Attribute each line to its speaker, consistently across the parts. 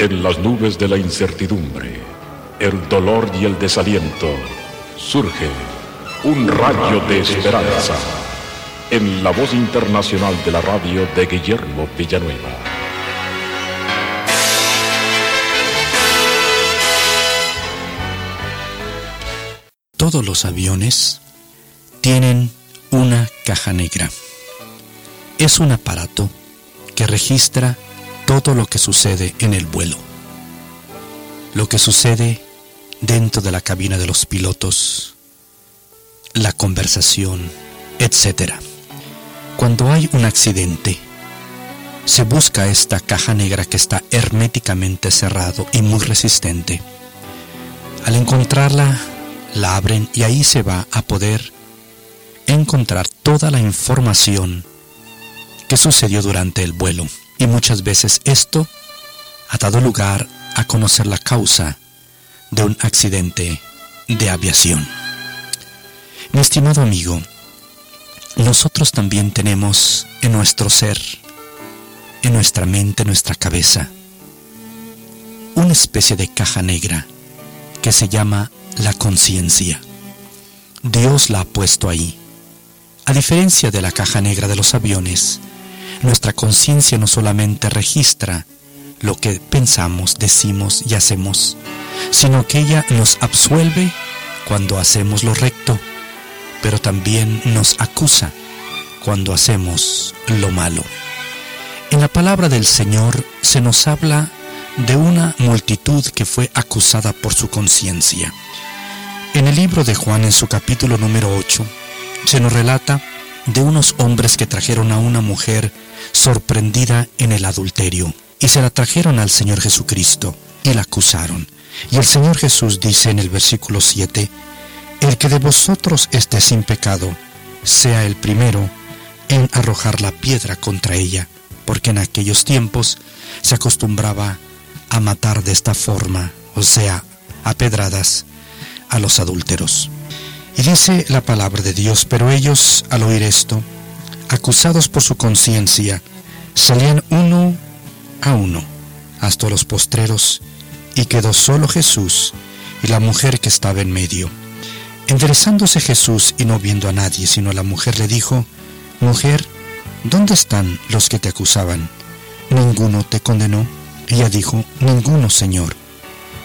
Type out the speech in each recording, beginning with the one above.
Speaker 1: En las nubes de la incertidumbre, el dolor y el desaliento, surge un rayo de esperanza en la voz internacional de la radio de Guillermo Villanueva.
Speaker 2: Todos los aviones tienen una caja negra. Es un aparato que registra todo lo que sucede en el vuelo. Lo que sucede dentro de la cabina de los pilotos, la conversación, etc. Cuando hay un accidente, se busca esta caja negra que está herméticamente cerrado y muy resistente. Al encontrarla, la abren y ahí se va a poder encontrar toda la información que sucedió durante el vuelo. Y muchas veces esto ha dado lugar a conocer la causa de un accidente de aviación. Mi estimado amigo, nosotros también tenemos en nuestro ser, en nuestra mente, en nuestra cabeza, una especie de caja negra que se llama la conciencia. Dios la ha puesto ahí. A diferencia de la caja negra de los aviones, nuestra conciencia no solamente registra lo que pensamos, decimos y hacemos, sino que ella nos absuelve cuando hacemos lo recto, pero también nos acusa cuando hacemos lo malo. En la palabra del Señor se nos habla de una multitud que fue acusada por su conciencia. En el libro de Juan, en su capítulo número 8, se nos relata de unos hombres que trajeron a una mujer sorprendida en el adulterio y se la trajeron al Señor Jesucristo y la acusaron. Y el Señor Jesús dice en el versículo 7, el que de vosotros esté sin pecado, sea el primero en arrojar la piedra contra ella, porque en aquellos tiempos se acostumbraba a matar de esta forma, o sea, a pedradas, a los adúlteros. Y dice la palabra de Dios, pero ellos, al oír esto, acusados por su conciencia, salían uno a uno hasta los postreros, y quedó solo Jesús y la mujer que estaba en medio. Enderezándose Jesús y no viendo a nadie sino a la mujer, le dijo, Mujer, ¿dónde están los que te acusaban? ¿Ninguno te condenó? Ella dijo, Ninguno, Señor.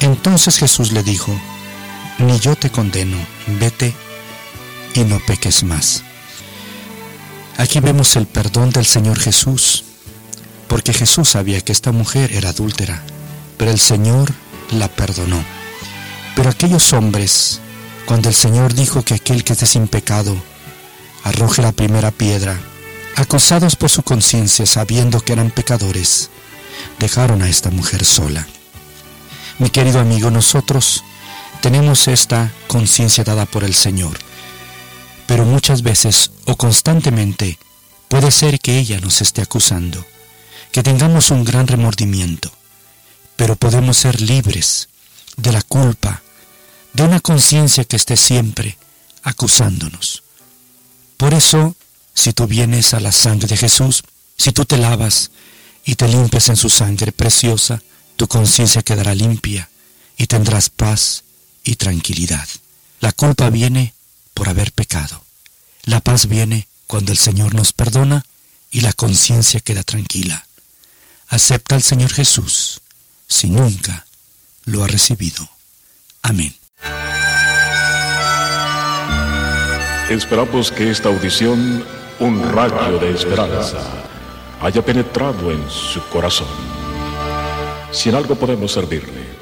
Speaker 2: Entonces Jesús le dijo, Ni yo te condeno, vete y no peques más. Aquí vemos el perdón del Señor Jesús, porque Jesús sabía que esta mujer era adúltera, pero el Señor la perdonó. Pero aquellos hombres, cuando el Señor dijo que aquel que esté sin pecado arroje la primera piedra, acusados por su conciencia sabiendo que eran pecadores, dejaron a esta mujer sola. Mi querido amigo, nosotros tenemos esta conciencia dada por el Señor pero muchas veces o constantemente puede ser que ella nos esté acusando, que tengamos un gran remordimiento, pero podemos ser libres de la culpa, de una conciencia que esté siempre acusándonos. Por eso, si tú vienes a la sangre de Jesús, si tú te lavas y te limpias en su sangre preciosa, tu conciencia quedará limpia y tendrás paz y tranquilidad. La culpa viene por haber pecado. La paz viene cuando el Señor nos perdona y la conciencia queda tranquila. Acepta al Señor Jesús si nunca lo ha recibido. Amén.
Speaker 1: Esperamos que esta audición, un rayo de esperanza, haya penetrado en su corazón. Si en algo podemos servirle,